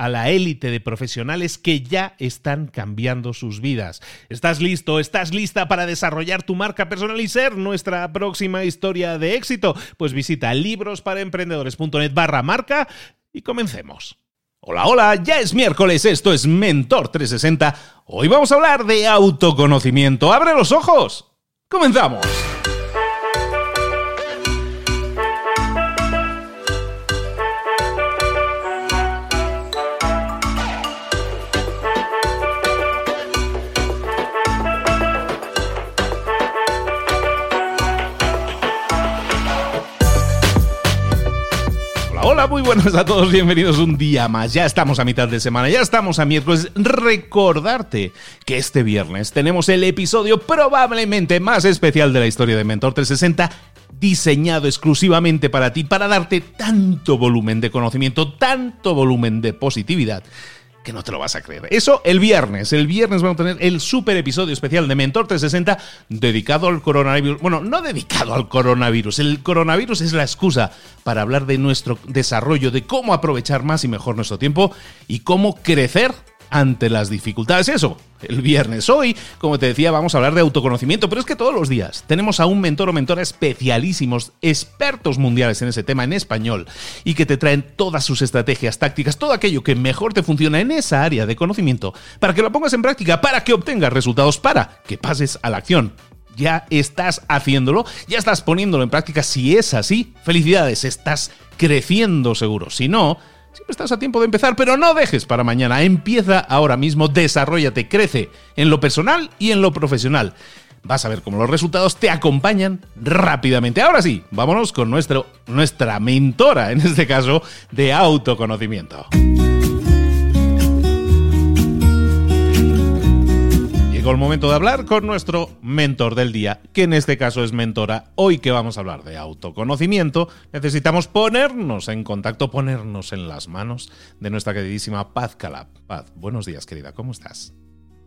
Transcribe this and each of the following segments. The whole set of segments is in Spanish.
a la élite de profesionales que ya están cambiando sus vidas. ¿Estás listo? ¿Estás lista para desarrollar tu marca personal y ser nuestra próxima historia de éxito? Pues visita librosparaemprendedores.net barra marca y comencemos. Hola, hola, ya es miércoles, esto es Mentor 360. Hoy vamos a hablar de autoconocimiento. ¡Abre los ojos! ¡Comenzamos! Muy buenos a todos, bienvenidos un día más. Ya estamos a mitad de semana, ya estamos a miércoles. Recordarte que este viernes tenemos el episodio probablemente más especial de la historia de Mentor 360 diseñado exclusivamente para ti, para darte tanto volumen de conocimiento, tanto volumen de positividad que no te lo vas a creer. Eso el viernes. El viernes vamos a tener el super episodio especial de Mentor 360 dedicado al coronavirus. Bueno, no dedicado al coronavirus. El coronavirus es la excusa para hablar de nuestro desarrollo, de cómo aprovechar más y mejor nuestro tiempo y cómo crecer ante las dificultades. Eso, el viernes. Hoy, como te decía, vamos a hablar de autoconocimiento, pero es que todos los días tenemos a un mentor o mentora especialísimos, expertos mundiales en ese tema en español, y que te traen todas sus estrategias, tácticas, todo aquello que mejor te funciona en esa área de conocimiento, para que lo pongas en práctica, para que obtengas resultados, para que pases a la acción ya estás haciéndolo, ya estás poniéndolo en práctica. Si es así, felicidades, estás creciendo seguro. Si no, Siempre estás a tiempo de empezar, pero no dejes para mañana. Empieza ahora mismo, desarrollate, crece en lo personal y en lo profesional. Vas a ver cómo los resultados te acompañan rápidamente. Ahora sí, vámonos con nuestro, nuestra mentora, en este caso, de autoconocimiento. Llegó el momento de hablar con nuestro mentor del día, que en este caso es mentora. Hoy que vamos a hablar de autoconocimiento, necesitamos ponernos en contacto, ponernos en las manos de nuestra queridísima Paz Calab. Paz, buenos días, querida, ¿cómo estás?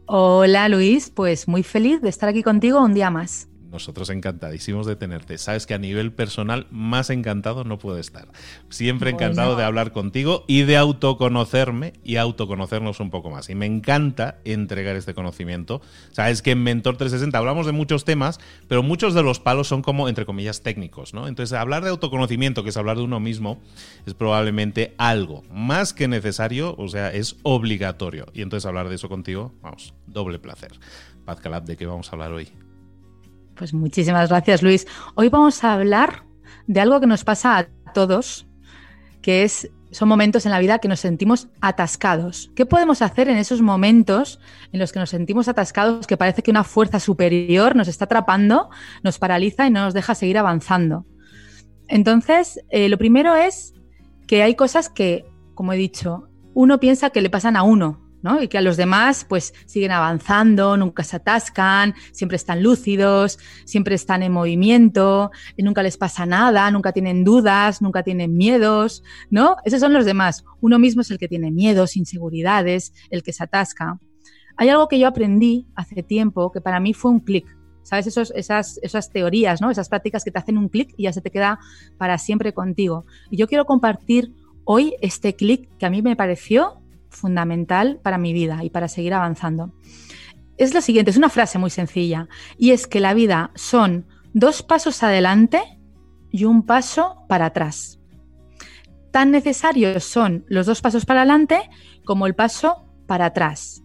Hola Luis, pues muy feliz de estar aquí contigo un día más. Nosotros encantadísimos de tenerte. Sabes que a nivel personal más encantado no puedo estar. Siempre encantado de hablar contigo y de autoconocerme y autoconocernos un poco más. Y me encanta entregar este conocimiento. Sabes que en Mentor 360 hablamos de muchos temas, pero muchos de los palos son como, entre comillas, técnicos. ¿no? Entonces, hablar de autoconocimiento, que es hablar de uno mismo, es probablemente algo más que necesario, o sea, es obligatorio. Y entonces hablar de eso contigo, vamos, doble placer. Paz Calab, ¿de qué vamos a hablar hoy? Pues muchísimas gracias, Luis. Hoy vamos a hablar de algo que nos pasa a todos, que es son momentos en la vida que nos sentimos atascados. ¿Qué podemos hacer en esos momentos en los que nos sentimos atascados, que parece que una fuerza superior nos está atrapando, nos paraliza y no nos deja seguir avanzando? Entonces, eh, lo primero es que hay cosas que, como he dicho, uno piensa que le pasan a uno, ¿no? Y que a los demás pues siguen avanzando, nunca se atascan, siempre están lúcidos, siempre están en movimiento, y nunca les pasa nada, nunca tienen dudas, nunca tienen miedos, ¿no? Esos son los demás. Uno mismo es el que tiene miedos, inseguridades, el que se atasca. Hay algo que yo aprendí hace tiempo que para mí fue un clic. ¿Sabes? Esos, esas, esas teorías, ¿no? Esas prácticas que te hacen un clic y ya se te queda para siempre contigo. Y yo quiero compartir hoy este clic que a mí me pareció fundamental para mi vida y para seguir avanzando. Es lo siguiente, es una frase muy sencilla, y es que la vida son dos pasos adelante y un paso para atrás. Tan necesarios son los dos pasos para adelante como el paso para atrás.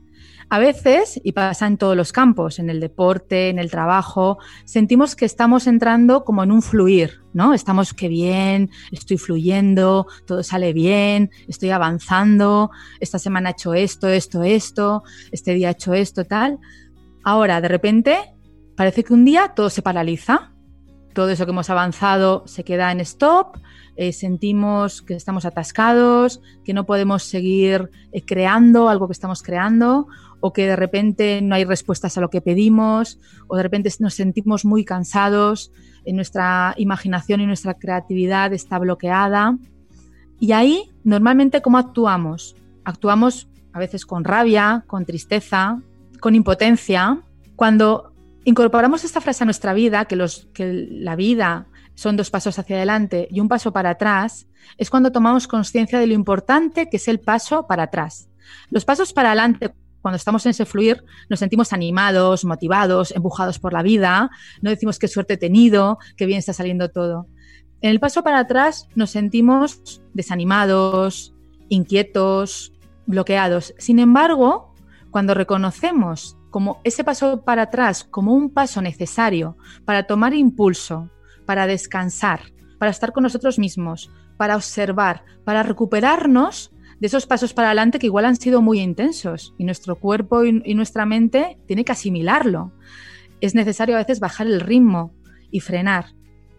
A veces, y pasa en todos los campos, en el deporte, en el trabajo, sentimos que estamos entrando como en un fluir, ¿no? Estamos que bien, estoy fluyendo, todo sale bien, estoy avanzando, esta semana he hecho esto, esto, esto, este día he hecho esto, tal. Ahora, de repente, parece que un día todo se paraliza, todo eso que hemos avanzado se queda en stop, eh, sentimos que estamos atascados, que no podemos seguir eh, creando algo que estamos creando, o que de repente no hay respuestas a lo que pedimos, o de repente nos sentimos muy cansados, en nuestra imaginación y nuestra creatividad está bloqueada. Y ahí, normalmente, ¿cómo actuamos? Actuamos a veces con rabia, con tristeza, con impotencia. Cuando incorporamos esta frase a nuestra vida, que, los, que la vida son dos pasos hacia adelante y un paso para atrás, es cuando tomamos conciencia de lo importante que es el paso para atrás. Los pasos para adelante, cuando estamos en ese fluir, nos sentimos animados, motivados, empujados por la vida, no decimos qué suerte he tenido, qué bien está saliendo todo. En el paso para atrás nos sentimos desanimados, inquietos, bloqueados. Sin embargo, cuando reconocemos como ese paso para atrás como un paso necesario para tomar impulso, para descansar, para estar con nosotros mismos, para observar, para recuperarnos de esos pasos para adelante que igual han sido muy intensos y nuestro cuerpo y, nuestra mente tiene que asimilarlo. Es necesario a veces bajar el ritmo y frenar.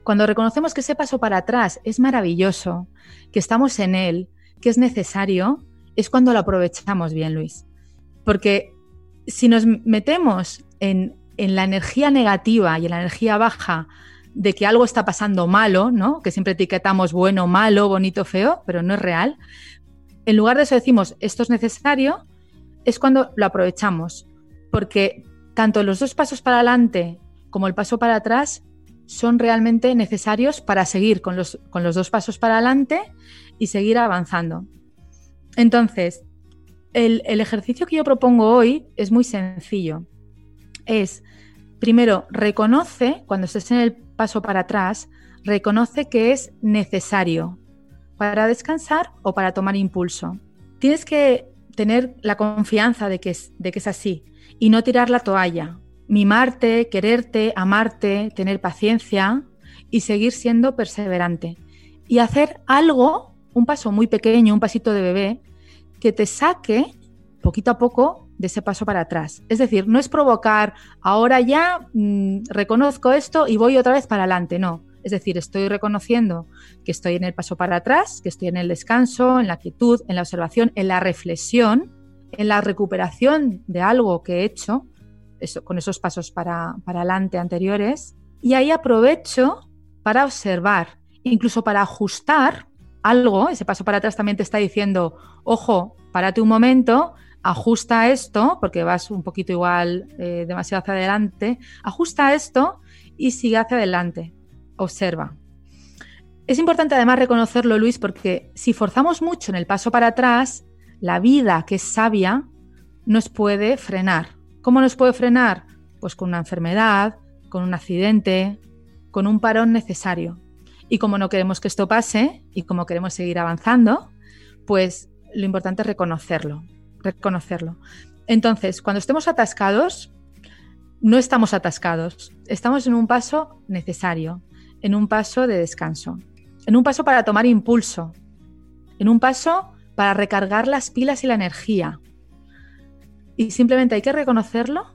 Cuando reconocemos que ese paso para atrás es maravilloso, que estamos en él, que es necesario, es cuando lo aprovechamos bien, Luis. Porque si nos metemos en, en la energía negativa y en la energía baja de que algo está pasando malo, ¿no? Que siempre etiquetamos bueno, malo, bonito, feo, pero no es real en lugar de eso decimos esto es necesario, es cuando lo aprovechamos, porque tanto los dos pasos para adelante como el paso para atrás son realmente necesarios para seguir con los, con los dos pasos para adelante y seguir avanzando. Entonces, el, el ejercicio que yo propongo hoy es muy sencillo. Es, primero, reconoce, cuando estés en el paso para atrás, reconoce que es necesario para descansar o para tomar impulso. Tienes que tener la confianza de que es, de que es así y no tirar la toalla. Mimarte, quererte, amarte, tener paciencia y seguir siendo perseverante. Y hacer algo, un paso muy pequeño, un pasito de bebé, que te saque poquito a poco de ese paso para atrás. Es decir, no es provocar, ahora ya mm, reconozco esto y voy otra vez para adelante, no. Es decir, estoy reconociendo que estoy en el paso para atrás, que estoy en el descanso, en la quietud, en la observación, en la reflexión, en la recuperación de algo que he hecho, eso, con esos pasos para, para adelante anteriores. Y ahí aprovecho para observar, incluso para ajustar algo. Ese paso para atrás también te está diciendo, ojo, párate un momento, ajusta esto, porque vas un poquito igual eh, demasiado hacia adelante, ajusta esto y sigue hacia adelante observa. Es importante además reconocerlo, Luis, porque si forzamos mucho en el paso para atrás, la vida que es sabia nos puede frenar. ¿Cómo nos puede frenar? Pues con una enfermedad, con un accidente, con un parón necesario. Y como no queremos que esto pase y como queremos seguir avanzando, pues lo importante es reconocerlo, reconocerlo. Entonces, cuando estemos atascados, no estamos atascados, estamos en un paso necesario, en un paso de descanso, en un paso para tomar impulso, en un paso para recargar las pilas y la energía. Y simplemente hay que reconocerlo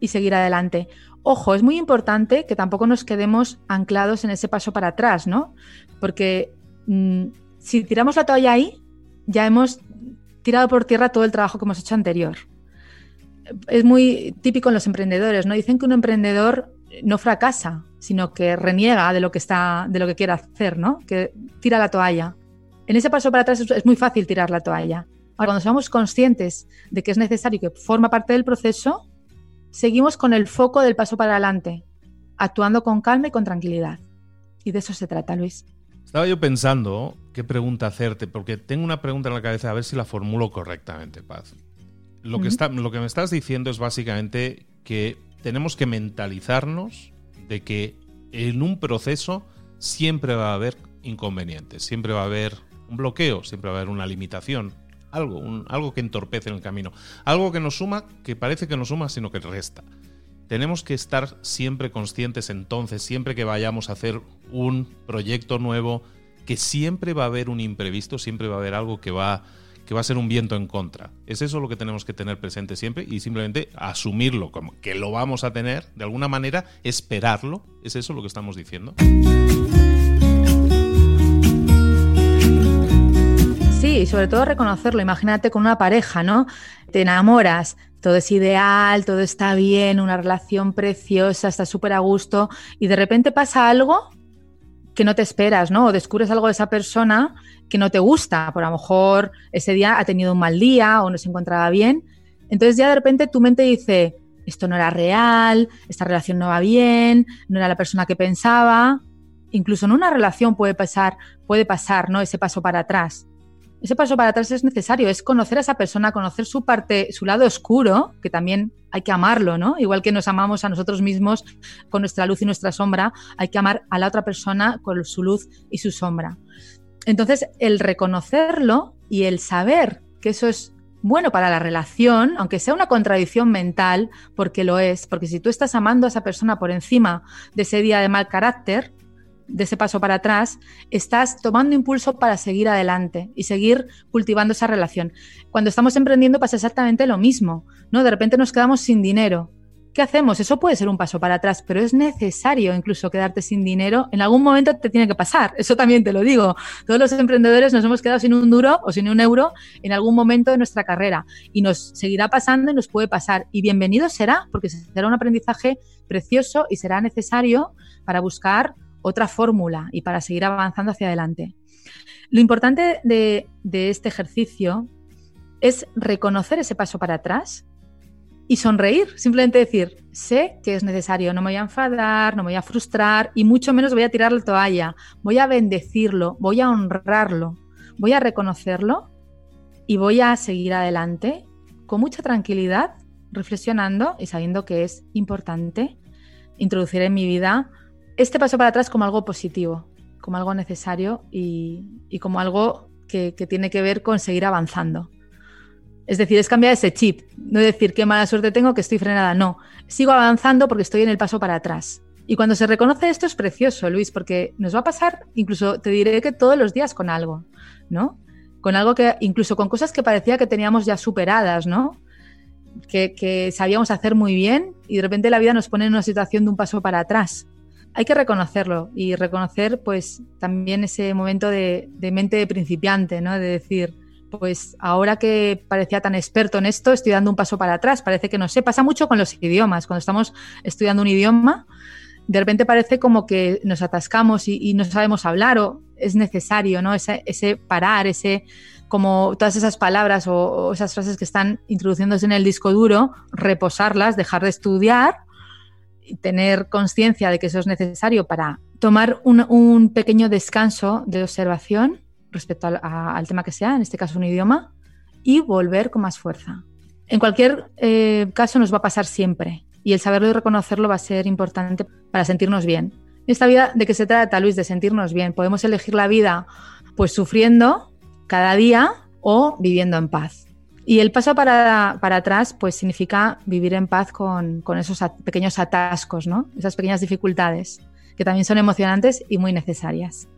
y seguir adelante. Ojo, es muy importante que tampoco nos quedemos anclados en ese paso para atrás, ¿no? Porque mm, si tiramos la toalla ahí, ya hemos tirado por tierra todo el trabajo que hemos hecho anterior. Es muy típico en los emprendedores, ¿no? Dicen que un emprendedor no fracasa, sino que reniega de lo que está, de lo que quiere hacer, ¿no? Que tira la toalla. En ese paso para atrás es muy fácil tirar la toalla. Ahora, cuando somos conscientes de que es necesario y que forma parte del proceso, seguimos con el foco del paso para adelante, actuando con calma y con tranquilidad. Y de eso se trata, Luis. Estaba yo pensando qué pregunta hacerte, porque tengo una pregunta en la cabeza, a ver si la formulo correctamente, Paz. Lo, que, está, lo que me estás diciendo es básicamente que tenemos que mentalizarnos de que en un proceso siempre va a haber inconvenientes, siempre va a haber un bloqueo, siempre va a haber una limitación, algo, algo que entorpece en el camino, algo que nos suma, que parece que nos suma, sino que resta. Tenemos que estar siempre conscientes entonces, siempre que vayamos a hacer un proyecto nuevo, que siempre va a haber un imprevisto, siempre va a haber algo que va, que va a ser un viento en contra. Es eso lo que tenemos que tener presente siempre y simplemente asumirlo como que lo vamos a tener, de alguna manera esperarlo. ¿Es eso lo que estamos diciendo? Sí, y sobre todo reconocerlo. Imagínate con una pareja, ¿no? Te enamoras, todo es ideal, todo está bien, una relación preciosa, está súper a gusto y de repente pasa algo que no te esperas, ¿no? O descubres algo de esa persona que no te gusta. Por a lo mejor ese día ha tenido un mal día o no se encontraba bien. Entonces ya de repente tu mente dice, esto no era real, esta relación no va bien, no era la persona que pensaba. Incluso en una relación puede pasar, puede pasar, ¿no? Ese paso para atrás ese paso para atrás es necesario, es conocer a esa persona, conocer su parte, su lado oscuro, que también hay que amarlo, ¿no? Igual que nos amamos a nosotros mismos con nuestra luz y nuestra sombra, hay que amar a la otra persona con su luz y su sombra. Entonces, el reconocerlo y el saber que eso es bueno para la relación, aunque sea una contradicción mental, porque lo es, porque si tú estás amando a esa persona por encima de ese día de mal carácter, de ese paso para atrás, estás tomando impulso para seguir adelante y seguir cultivando esa relación. Cuando estamos emprendiendo pasa exactamente lo mismo, ¿no? De repente nos quedamos sin dinero. ¿Qué hacemos? Eso puede ser un paso para atrás, pero es necesario incluso quedarte sin dinero. En algún momento te tiene que pasar. Eso también te lo digo. Todos los emprendedores nos hemos quedado sin un duro o sin un euro en algún momento de nuestra carrera y nos seguirá pasando y nos puede pasar. Y bienvenido será, porque será un aprendizaje precioso y será necesario para buscar otra fórmula y para seguir avanzando hacia adelante. Lo importante de, este ejercicio es reconocer ese paso para atrás y sonreír, simplemente decir, sé que es necesario, no me voy a enfadar, no me voy a frustrar y mucho menos voy a tirar la toalla, voy a bendecirlo, voy a honrarlo, voy a reconocerlo y voy a seguir adelante con mucha tranquilidad, reflexionando y sabiendo que es importante introducir en mi vida este paso para atrás como algo positivo, como algo necesario y, como algo que, tiene que ver con seguir avanzando. Es decir, es cambiar ese chip, no decir qué mala suerte tengo, que estoy frenada, no. Sigo avanzando porque estoy en el paso para atrás. Y cuando se reconoce esto es precioso, Luis, porque nos va a pasar, incluso te diré que todos los días con algo, ¿no? Con algo que, incluso con cosas que parecía que teníamos ya superadas, ¿no? Que, sabíamos hacer muy bien y de repente la vida nos pone en una situación de un paso para atrás hay que reconocerlo y reconocer pues también ese momento de, mente de principiante, ¿no? De decir, pues ahora que parecía tan experto en esto, estoy dando un paso para atrás, parece que no sé, pasa mucho con los idiomas, cuando estamos estudiando un idioma, de repente parece como que nos atascamos y, no sabemos hablar o es necesario, ¿no? Ese, ese parar, ese como todas esas palabras o, o esas frases que están introduciéndose en el disco duro, reposarlas, dejar de estudiar tener conciencia de que eso es necesario para tomar un, pequeño descanso de observación respecto al, tema que sea, en este caso un idioma, y volver con más fuerza. En cualquier eh, caso nos va a pasar siempre y el saberlo y reconocerlo va a ser importante para sentirnos bien. En esta vida, ¿de qué se trata, Luis? De sentirnos bien. Podemos elegir la vida pues sufriendo cada día o viviendo en paz. Y el paso para, atrás, pues significa vivir en paz con, esos pequeños atascos, ¿no? Esas pequeñas dificultades, que también son emocionantes y muy necesarias.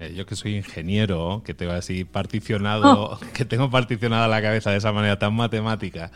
Eh, yo que soy ingeniero, que tengo así particionado, oh. que tengo particionada la cabeza de esa manera tan matemática,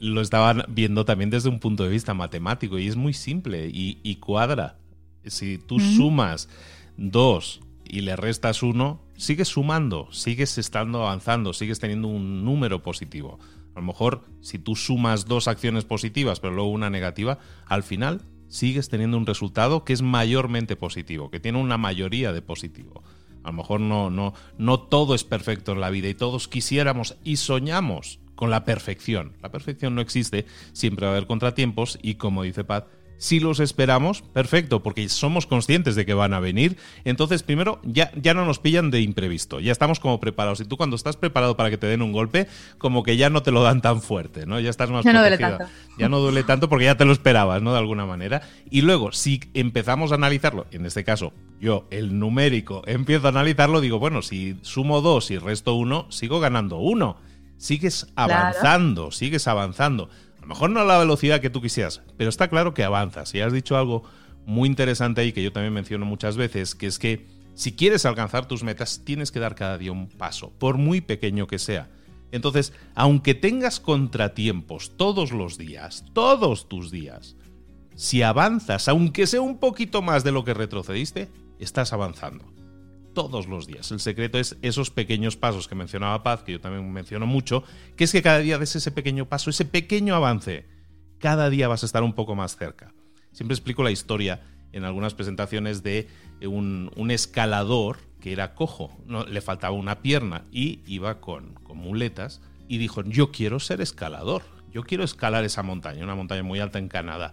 lo estaba viendo también desde un punto de vista matemático y es muy simple y, cuadra. Si tú sumas 2 y le restas uno, sigues sumando, sigues estando avanzando, sigues teniendo un número positivo. A lo mejor si tú sumas dos acciones positivas pero luego una negativa, al final sigues teniendo un resultado que es mayormente positivo, que tiene una mayoría de positivo. A lo mejor no, no, no todo es perfecto en la vida y todos quisiéramos y soñamos con la perfección. La perfección no existe, siempre va a haber contratiempos y como dice Paz, si los esperamos, perfecto, porque somos conscientes de que van a venir. Entonces, primero, ya, ya no nos pillan de imprevisto, ya estamos como preparados. Y tú cuando estás preparado para que te den un golpe, como que ya no te lo dan tan fuerte, ¿no? Ya estás más ya no duele tanto. Ya no duele tanto porque ya te lo esperabas, ¿no? De alguna manera. Y luego, si empezamos a analizarlo, en este caso, yo, el numérico, empiezo a analizarlo, digo, bueno, si sumo dos y resto uno, sigo ganando uno. Sigues avanzando, sigues avanzando. A lo mejor no a la velocidad que tú quisieras, pero está claro que avanzas. Y has dicho algo muy interesante ahí que yo también menciono muchas veces, que es que si quieres alcanzar tus metas, tienes que dar cada día un paso, por muy pequeño que sea. Entonces, aunque tengas contratiempos todos los días, todos tus días, si avanzas, aunque sea un poquito más de lo que retrocediste, estás avanzando todos los días. El secreto es esos pequeños pasos que mencionaba Paz, que yo también menciono mucho, que es que cada día des ese pequeño paso, ese pequeño avance. Cada día vas a estar un poco más cerca. Siempre explico la historia en algunas presentaciones de un, escalador que era cojo, no, le faltaba una pierna y iba con, con muletas y dijo, yo quiero ser escalador, yo quiero escalar esa montaña, una montaña muy alta en Canadá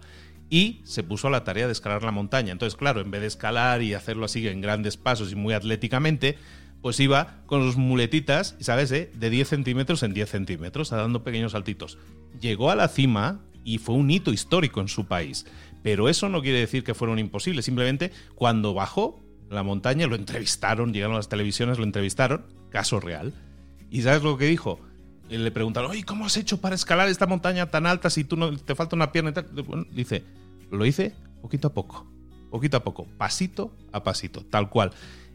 y se puso a la tarea de escalar la montaña. Entonces, claro, en vez de escalar y hacerlo así en grandes pasos y muy atléticamente, pues iba con sus muletitas, ¿sabes? Eh? De 10 centímetros en 10 centímetros, dando pequeños saltitos. Llegó a la cima y fue un hito histórico en su país. Pero eso no quiere decir que fuera un imposible. Simplemente cuando bajó la montaña lo entrevistaron, llegaron las televisiones, lo entrevistaron, caso real. ¿Y sabes lo que dijo? le preguntaron, ¿cómo has hecho para escalar esta montaña tan alta si tú no te falta una pierna y tal? dice, lo hice poquito a poco, poquito a poco, pasito a pasito, tal cual.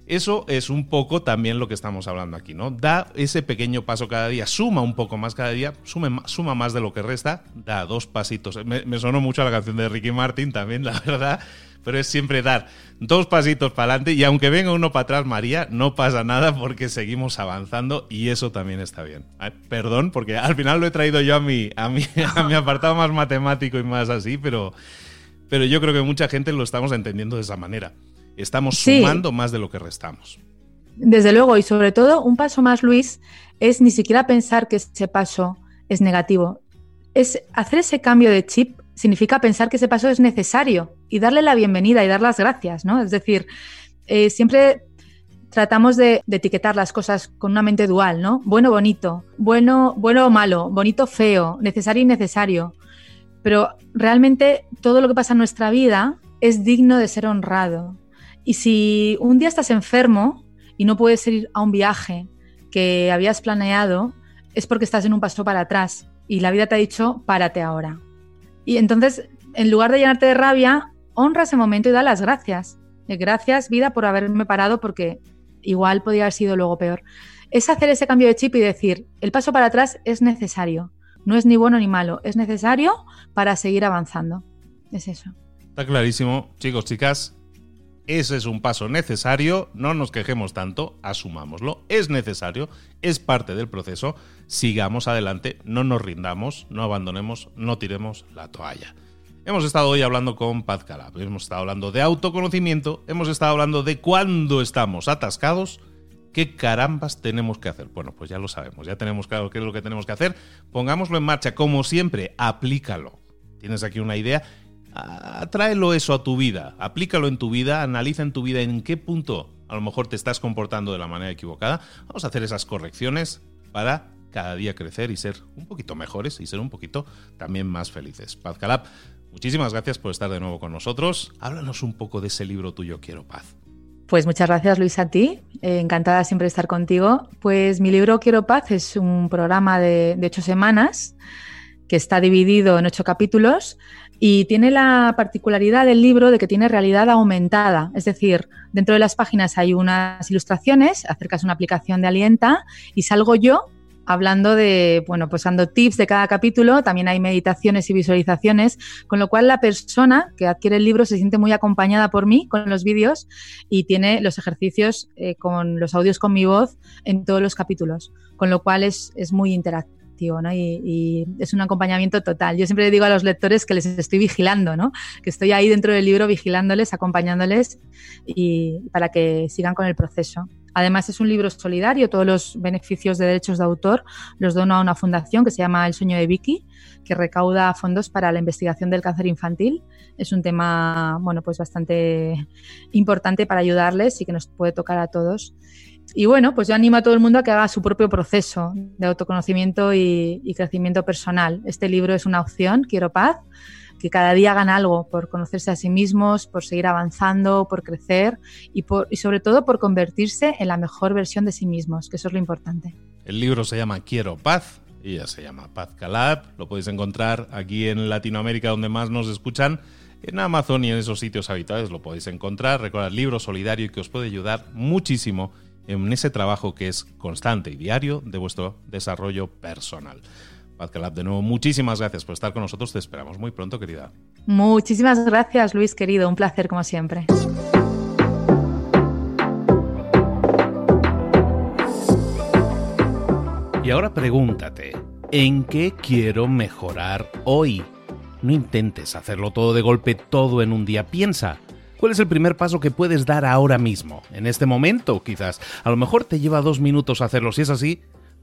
Eso es un poco también lo que estamos hablando aquí, ¿no? Da ese pequeño paso cada día, suma un poco más cada día, suma más de lo que resta, da dos pasitos. Me, sonó mucho la canción de Ricky Martin también, la verdad, pero es siempre dar dos pasitos para adelante y aunque venga uno para atrás, María, no pasa nada porque seguimos avanzando y eso también está bien. Perdón, porque al final lo he traído yo a mi, a mi, a mi apartado más matemático y más así, pero pero yo creo que mucha gente lo estamos entendiendo de esa manera. Estamos sumando más de lo que restamos. Desde luego, y sobre todo, un paso más, Luis, es ni siquiera pensar que ese paso es negativo. Es hacer ese cambio de chip significa pensar que ese paso es necesario y darle la bienvenida y dar las gracias, ¿no? Es decir, eh, siempre tratamos de, de, etiquetar las cosas con una mente dual, ¿no? Bueno, bonito, bueno, bueno o malo, bonito, feo, necesario, innecesario. Pero realmente todo lo que pasa en nuestra vida es digno de ser honrado. Y si un día estás enfermo y no puedes ir a un viaje que habías planeado, es porque estás en un paso para atrás y la vida te ha dicho, párate ahora. Y entonces, en lugar de llenarte de rabia, honra ese momento y da las gracias. Gracias, vida, por haberme parado porque igual podía haber sido luego peor. Es hacer ese cambio de chip y decir, el paso para atrás es necesario no es ni bueno ni malo, es necesario para seguir avanzando. Es eso. Está clarísimo, chicos, chicas. Ese es un paso necesario, no nos quejemos tanto, asumámoslo, es necesario, es parte del proceso, sigamos adelante, no nos rindamos, no abandonemos, no tiremos la toalla. Hemos estado hoy hablando con Paz Calab, hemos estado hablando de autoconocimiento, hemos estado hablando de cuándo estamos atascados ¿Qué carambas tenemos que hacer? Bueno, pues ya lo sabemos, ya tenemos claro qué es lo que tenemos que hacer. Pongámoslo en marcha, como siempre, aplícalo. Tienes aquí una idea, tráelo eso a tu vida, aplícalo en tu vida, analiza en tu vida en qué punto a lo mejor te estás comportando de la manera equivocada. Vamos a hacer esas correcciones para cada día crecer y ser un poquito mejores y ser un poquito también más felices. Paz Calab, muchísimas gracias por estar de nuevo con nosotros. Háblanos un poco de ese libro tuyo, Quiero Paz. Pues muchas gracias Luis a ti, eh, encantada siempre de estar contigo. Pues mi libro Quiero Paz es un programa de, ocho semanas que está dividido en ocho capítulos y tiene la particularidad del libro de que tiene realidad aumentada, es decir, dentro de las páginas hay unas ilustraciones, acercas una aplicación de Alienta y salgo yo hablando de, bueno, pues dando tips de cada capítulo, también hay meditaciones y visualizaciones, con lo cual la persona que adquiere el libro se siente muy acompañada por mí con los vídeos y tiene los ejercicios eh, con los audios con mi voz en todos los capítulos, con lo cual es, es muy interactivo. ¿no? Y, es un acompañamiento total. Yo siempre le digo a los lectores que les estoy vigilando, ¿no? que estoy ahí dentro del libro vigilándoles, acompañándoles y para que sigan con el proceso. Además es un libro solidario, todos los beneficios de derechos de autor los dono a una fundación que se llama El sueño de Vicky, que recauda fondos para la investigación del cáncer infantil. Es un tema, bueno, pues bastante importante para ayudarles y que nos puede tocar a todos. Y bueno, pues yo animo a todo el mundo a que haga su propio proceso de autoconocimiento y crecimiento personal. Este libro es una opción, Quiero Paz, que cada día hagan algo por conocerse a sí mismos, por seguir avanzando, por crecer y, por, y sobre todo por convertirse en la mejor versión de sí mismos, que eso es lo importante. El libro se llama Quiero Paz y ya se llama Paz Calab. Lo podéis encontrar aquí en Latinoamérica donde más nos escuchan. En Amazon y en esos sitios habituales lo podéis encontrar. Recordad, libro solidario que os puede ayudar muchísimo en ese trabajo que es constante y diario de vuestro desarrollo personal. Calab, de nuevo, muchísimas gracias por estar con nosotros. Te esperamos muy pronto, querida. Muchísimas gracias, Luis, querido. Un placer, como siempre. Y ahora pregúntate, ¿en qué quiero mejorar hoy? No intentes hacerlo todo de golpe, todo en un día. Piensa, ¿cuál es el primer paso que puedes dar ahora mismo? En este momento, quizás. A lo mejor te lleva dos minutos hacerlo. Si es así,